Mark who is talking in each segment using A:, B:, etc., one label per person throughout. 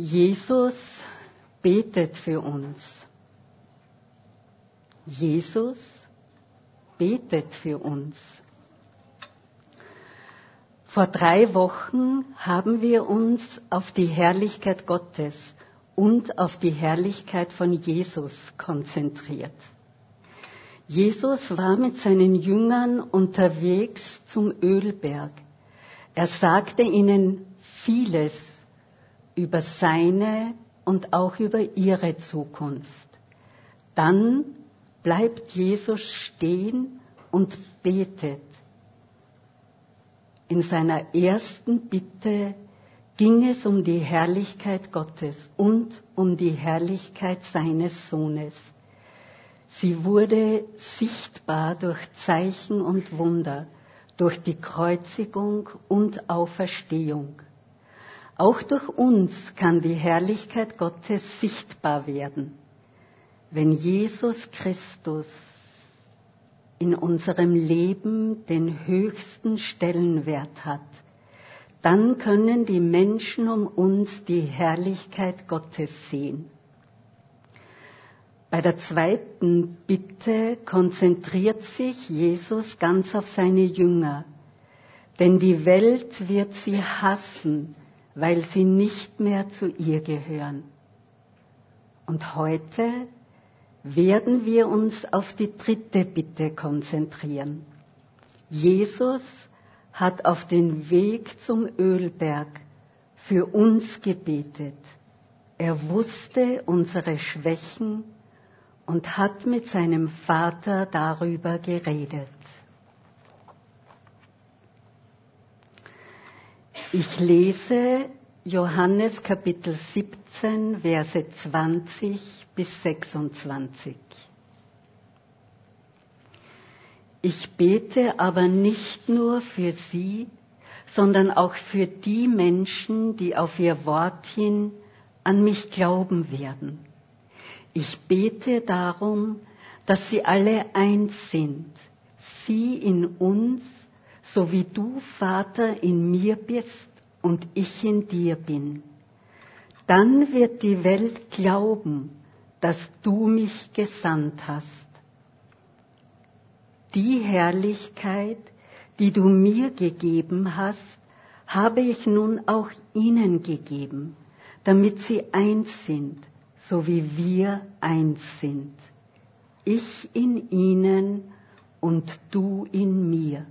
A: Jesus betet für uns. Jesus betet für uns. Vor drei Wochen haben wir uns auf die Herrlichkeit Gottes und auf die Herrlichkeit von Jesus konzentriert. Jesus war mit seinen Jüngern unterwegs zum Ölberg. Er sagte ihnen vieles über seine und auch über ihre Zukunft. Dann bleibt Jesus stehen und betet. In seiner ersten Bitte ging es um die Herrlichkeit Gottes und um die Herrlichkeit seines Sohnes. Sie wurde sichtbar durch Zeichen und Wunder, durch die Kreuzigung und Auferstehung. Auch durch uns kann die Herrlichkeit Gottes sichtbar werden, wenn Jesus Christus in unserem Leben den höchsten Stellenwert hat, dann können die Menschen um uns die Herrlichkeit Gottes sehen. Bei der zweiten Bitte konzentriert sich Jesus ganz auf seine Jünger, denn die Welt wird sie hassen, weil sie nicht mehr zu ihr gehören. Und heute werden wir uns auf die dritte Bitte konzentrieren. Jesus hat auf den Weg zum Ölberg für uns gebetet. Er wusste unsere Schwächen und hat mit seinem Vater darüber geredet. Ich lese Johannes Kapitel 17, Verse 20 bis 26. Ich bete aber nicht nur für sie, sondern auch für die Menschen, die auf ihr Wort hin an mich glauben werden. Ich bete darum, dass sie alle eins sind, sie in uns, so wie du, Vater, in mir bist und ich in dir bin. Dann wird die Welt glauben, dass du mich gesandt hast. Die Herrlichkeit, die du mir gegeben hast, habe ich nun auch ihnen gegeben, damit sie eins sind, so wie wir eins sind. Ich in ihnen und du in mir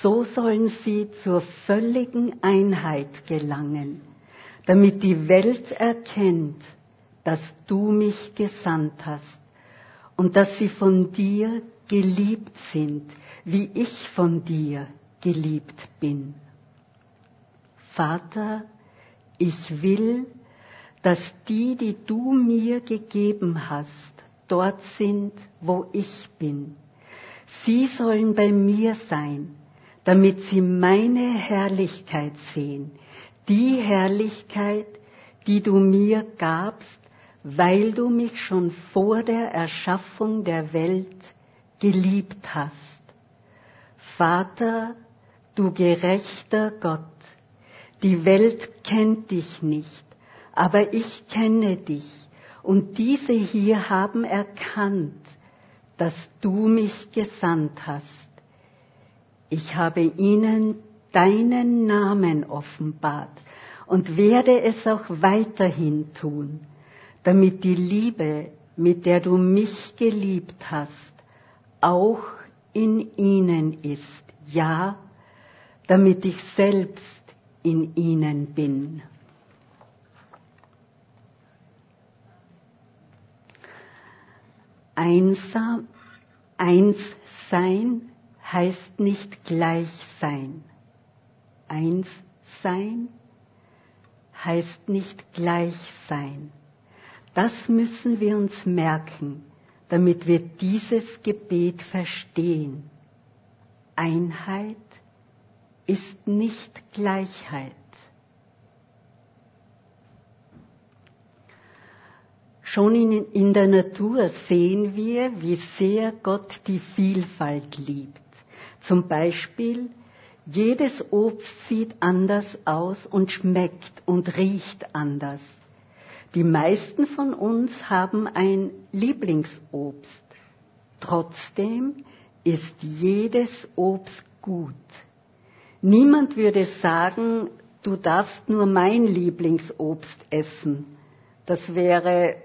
A: so sollen sie zur völligen Einheit gelangen, damit die Welt erkennt, dass du mich gesandt hast und dass sie von dir geliebt sind, wie ich von dir geliebt bin. Vater, ich will, dass die, die du mir gegeben hast, dort sind, wo ich bin. Sie sollen bei mir sein, damit sie meine Herrlichkeit sehen, die Herrlichkeit, die du mir gabst, weil du mich schon vor der Erschaffung der Welt geliebt hast. Vater, du gerechter Gott, die Welt kennt dich nicht, aber ich kenne dich. Und diese hier haben erkannt, dass du mich gesandt hast ich habe ihnen deinen Namen offenbart und werde es auch weiterhin tun, damit die Liebe, mit der du mich geliebt hast, auch in ihnen ist, ja, damit ich selbst in ihnen bin. Einsam, eins sein heißt nicht gleich sein. Eins sein heißt nicht gleich sein. Das müssen wir uns merken, damit wir dieses Gebet verstehen. Einheit ist nicht Gleichheit. Schon in, in, der Natur sehen wir, wie sehr Gott die Vielfalt liebt. Zum Beispiel Jedes Obst sieht anders aus und schmeckt und riecht anders. Die meisten von uns haben ein Lieblingsobst. Trotzdem ist jedes Obst gut. Niemand würde sagen, du darfst nur mein Lieblingsobst essen. Das wäre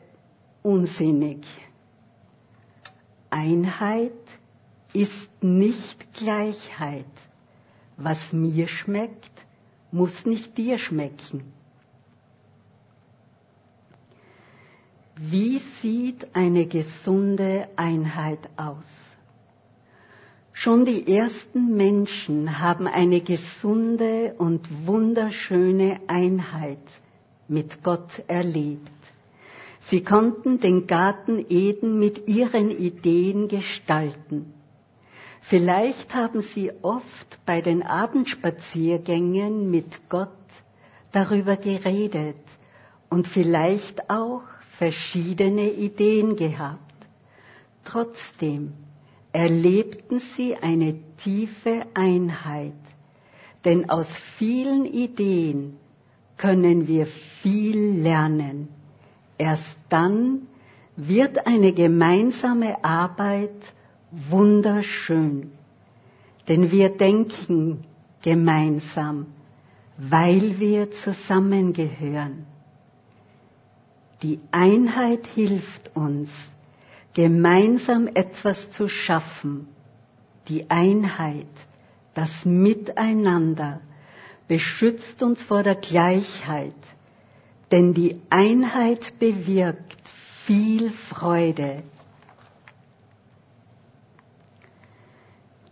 A: unsinnig. Einheit ist nicht Gleichheit. Was mir schmeckt, muss nicht dir schmecken. Wie sieht eine gesunde Einheit aus? Schon die ersten Menschen haben eine gesunde und wunderschöne Einheit mit Gott erlebt. Sie konnten den Garten Eden mit ihren Ideen gestalten. Vielleicht haben sie oft bei den Abendspaziergängen mit Gott darüber geredet und vielleicht auch verschiedene Ideen gehabt. Trotzdem erlebten sie eine tiefe Einheit, denn aus vielen Ideen können wir viel lernen. Erst dann wird eine gemeinsame Arbeit wunderschön, denn wir denken gemeinsam, weil wir zusammengehören. Die Einheit hilft uns, gemeinsam etwas zu schaffen. Die Einheit, das Miteinander, beschützt uns vor der Gleichheit, denn die Einheit bewirkt viel Freude.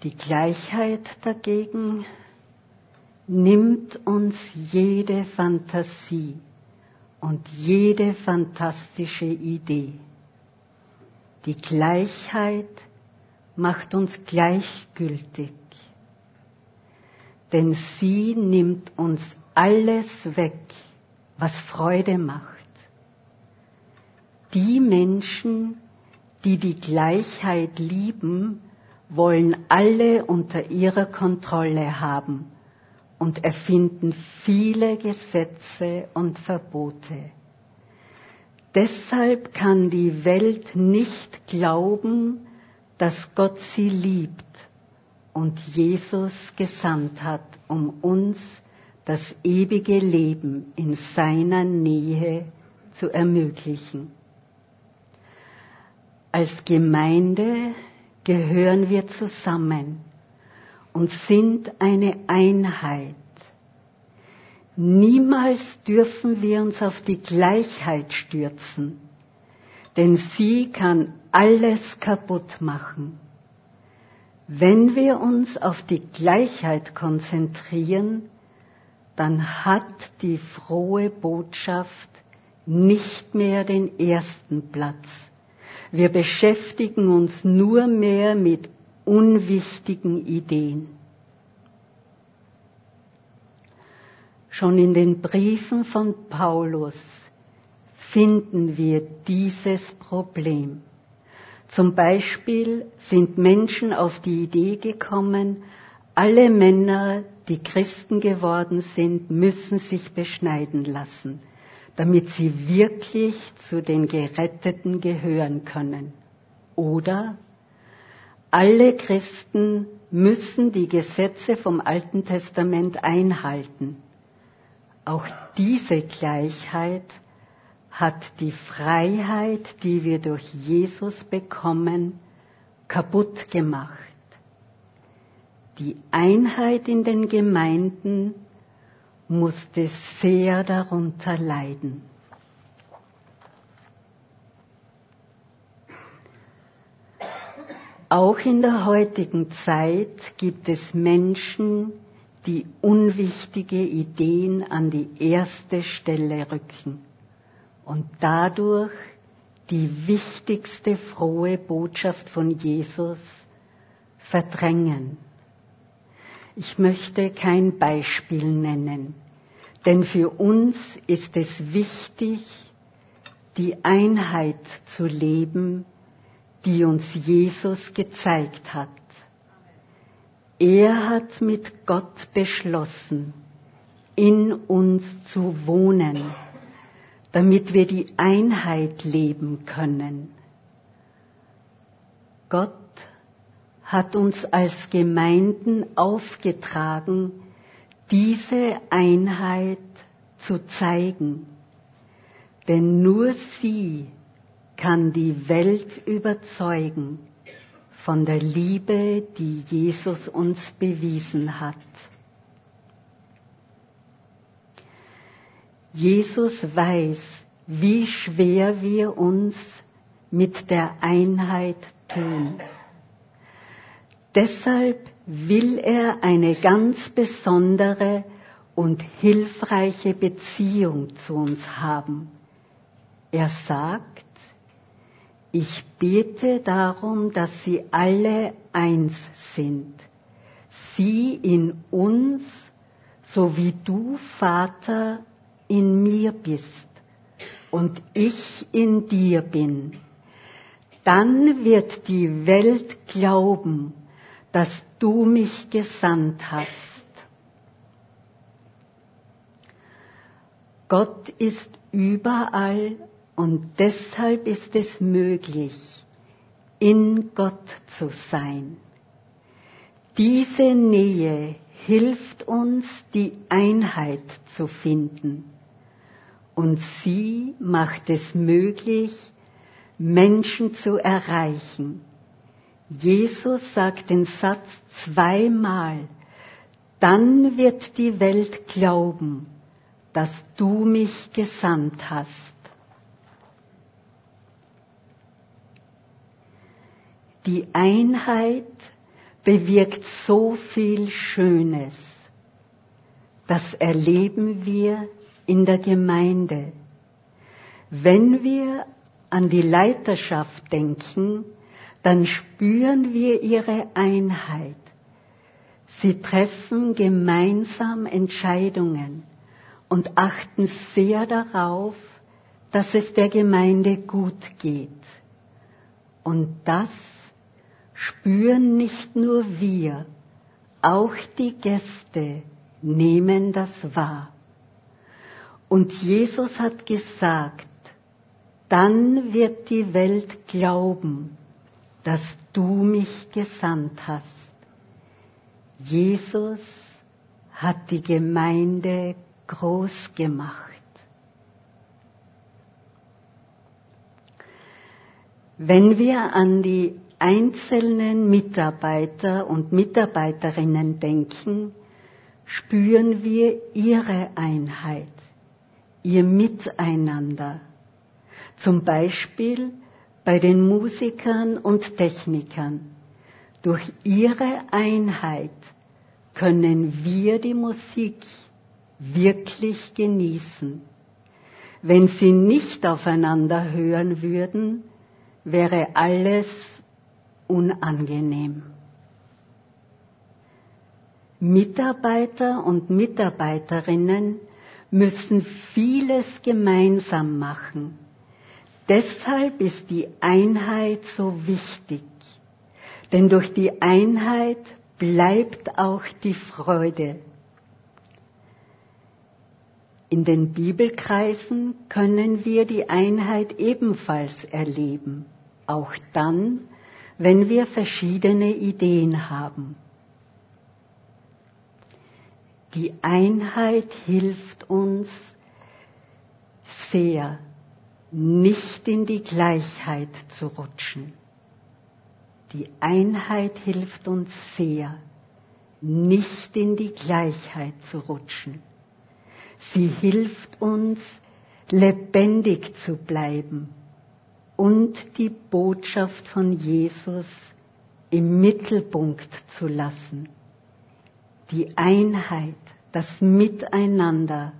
A: Die Gleichheit dagegen nimmt uns jede Fantasie und jede fantastische Idee. Die Gleichheit macht uns gleichgültig, denn sie nimmt uns alles weg, was Freude macht. Die Menschen, die die Gleichheit lieben, wollen alle unter ihrer Kontrolle haben und erfinden viele Gesetze und Verbote. Deshalb kann die Welt nicht glauben, dass Gott sie liebt und Jesus gesandt hat, um uns das ewige Leben in seiner Nähe zu ermöglichen. Als Gemeinde gehören wir zusammen und sind eine Einheit. Niemals dürfen wir uns auf die Gleichheit stürzen, denn sie kann alles kaputt machen. Wenn wir uns auf die Gleichheit konzentrieren, dann hat die frohe Botschaft nicht mehr den ersten Platz. Wir beschäftigen uns nur mehr mit unwichtigen Ideen. Schon in den Briefen von Paulus finden wir dieses Problem. Zum Beispiel sind Menschen auf die Idee gekommen, alle Männer, die Christen geworden sind, müssen sich beschneiden lassen, damit sie wirklich zu den Geretteten gehören können. Oder alle Christen müssen die Gesetze vom Alten Testament einhalten. Auch diese Gleichheit hat die Freiheit, die wir durch Jesus bekommen, kaputt gemacht. Die Einheit in den Gemeinden musste sehr darunter leiden. Auch in der heutigen Zeit gibt es Menschen, die unwichtige Ideen an die erste Stelle rücken und dadurch die wichtigste frohe Botschaft von Jesus verdrängen. Ich möchte kein Beispiel nennen, denn für uns ist es wichtig, die Einheit zu leben, die uns Jesus gezeigt hat. Er hat mit Gott beschlossen, in uns zu wohnen, damit wir die Einheit leben können. Gott hat uns als Gemeinden aufgetragen, diese Einheit zu zeigen. Denn nur sie kann die Welt überzeugen von der Liebe, die Jesus uns bewiesen hat. Jesus weiß, wie schwer wir uns mit der Einheit tun. Deshalb will er eine ganz besondere und hilfreiche Beziehung zu uns haben. Er sagt, ich bete darum, dass sie alle eins sind, sie in uns, so wie du, Vater, in mir bist und ich in dir bin. Dann wird die Welt glauben, dass du mich gesandt hast. Gott ist überall und deshalb ist es möglich, in Gott zu sein. Diese Nähe hilft uns, die Einheit zu finden. Und sie macht es möglich, Menschen zu erreichen, Jesus sagt den Satz zweimal, dann wird die Welt glauben, dass du mich gesandt hast. Die Einheit bewirkt so viel Schönes. Das erleben wir in der Gemeinde. Wenn wir an die Leiterschaft denken, dann spüren wir ihre Einheit. Sie treffen gemeinsam Entscheidungen und achten sehr darauf, dass es der Gemeinde gut geht. Und das spüren nicht nur wir, auch die Gäste nehmen das wahr. Und Jesus hat gesagt, dann wird die Welt glauben, dass du mich gesandt hast. Jesus hat die Gemeinde groß gemacht. Wenn wir an die einzelnen Mitarbeiter und Mitarbeiterinnen denken, spüren wir ihre Einheit, ihr Miteinander. Zum Beispiel bei den Musikern und Technikern. Durch ihre Einheit können wir die Musik wirklich genießen. Wenn sie nicht aufeinander hören würden, wäre alles unangenehm. Mitarbeiter und Mitarbeiterinnen müssen vieles gemeinsam machen Deshalb ist die Einheit so wichtig, denn durch die Einheit bleibt auch die Freude. In den Bibelkreisen können wir die Einheit ebenfalls erleben, auch dann, wenn wir verschiedene Ideen haben. Die Einheit hilft uns sehr, nicht in die Gleichheit zu rutschen. Die Einheit hilft uns sehr, nicht in die Gleichheit zu rutschen. Sie hilft uns, lebendig zu bleiben und die Botschaft von Jesus im Mittelpunkt zu lassen. Die Einheit, das Miteinander,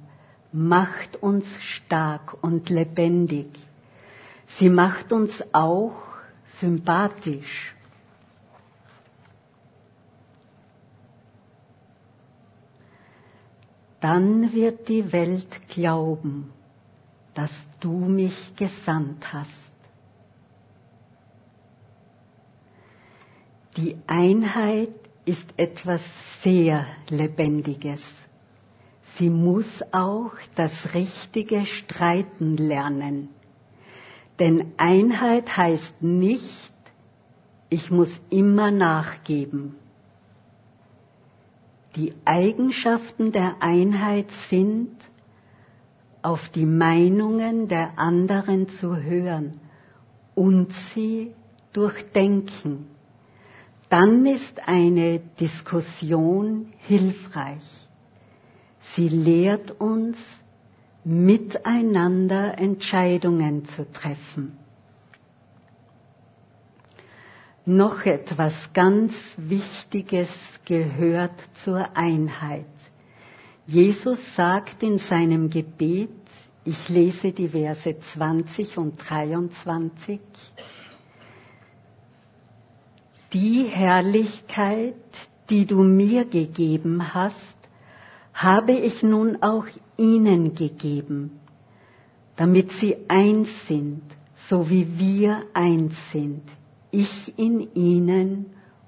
A: macht uns stark und lebendig. Sie macht uns auch sympathisch. Dann wird die Welt glauben, dass du mich gesandt hast. Die Einheit ist etwas sehr Lebendiges. Sie muss auch das richtige Streiten lernen. Denn Einheit heißt nicht, ich muss immer nachgeben. Die Eigenschaften der Einheit sind, auf die Meinungen der anderen zu hören und sie durchdenken. Dann ist eine Diskussion hilfreich. Sie lehrt uns, miteinander Entscheidungen zu treffen. Noch etwas ganz Wichtiges gehört zur Einheit. Jesus sagt in seinem Gebet, ich lese die Verse 20 und 23, die Herrlichkeit, die du mir gegeben hast, habe ich nun auch ihnen gegeben, damit sie eins sind, so wie wir eins sind ich in ihnen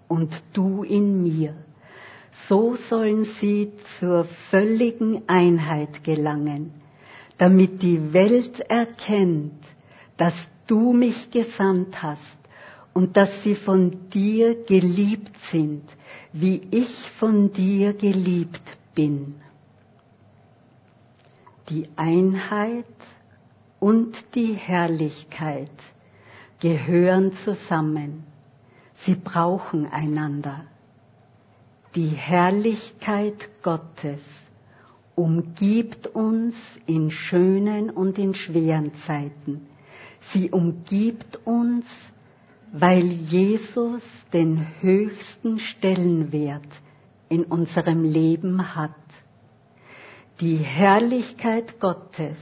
A: und du in mir. So sollen sie zur völligen Einheit gelangen, damit die Welt erkennt, dass du mich gesandt hast und dass sie von dir geliebt sind, wie ich von dir geliebt bin. Die Einheit und die Herrlichkeit gehören zusammen. Sie brauchen einander. Die Herrlichkeit Gottes umgibt uns in schönen und in schweren Zeiten. Sie umgibt uns, weil Jesus den höchsten Stellenwert in unserem Leben hat. Die Herrlichkeit Gottes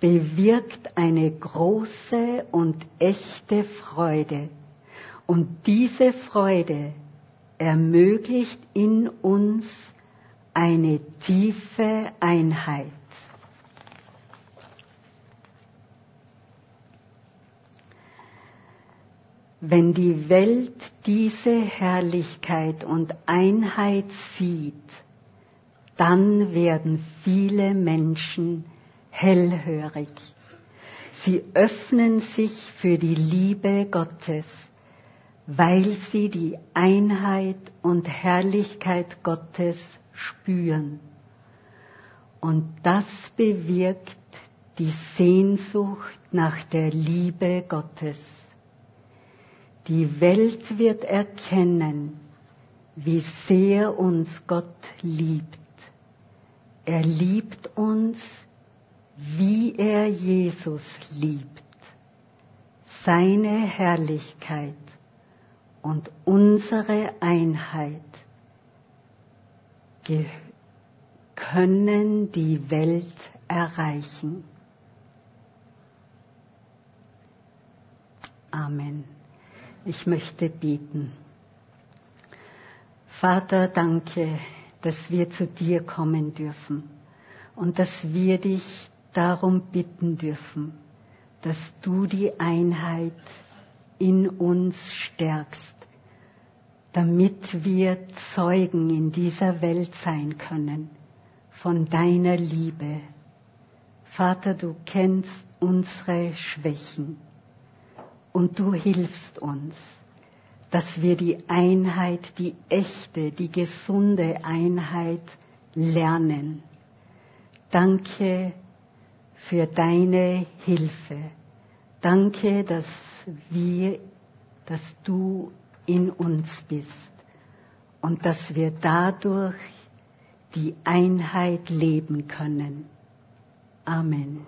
A: bewirkt eine große und echte Freude. Und diese Freude ermöglicht in uns eine tiefe Einheit. Wenn die Welt diese Herrlichkeit und Einheit sieht, dann werden viele Menschen hellhörig. Sie öffnen sich für die Liebe Gottes, weil sie die Einheit und Herrlichkeit Gottes spüren. Und das bewirkt die Sehnsucht nach der Liebe Gottes. Die Welt wird erkennen, wie sehr uns Gott liebt. Er liebt uns wie er Jesus liebt, seine Herrlichkeit und unsere Einheit können die Welt erreichen. Amen. Ich möchte beten. Vater, danke, dass wir zu dir kommen dürfen und dass wir dich darum bitten dürfen, dass du die Einheit in uns stärkst, damit wir Zeugen in dieser Welt sein können von deiner Liebe. Vater, du kennst unsere Schwächen und du hilfst uns, dass wir die Einheit, die echte, die gesunde Einheit lernen. Danke, für deine Hilfe. Danke, dass wir, dass du in uns bist und dass wir dadurch die Einheit leben können. Amen.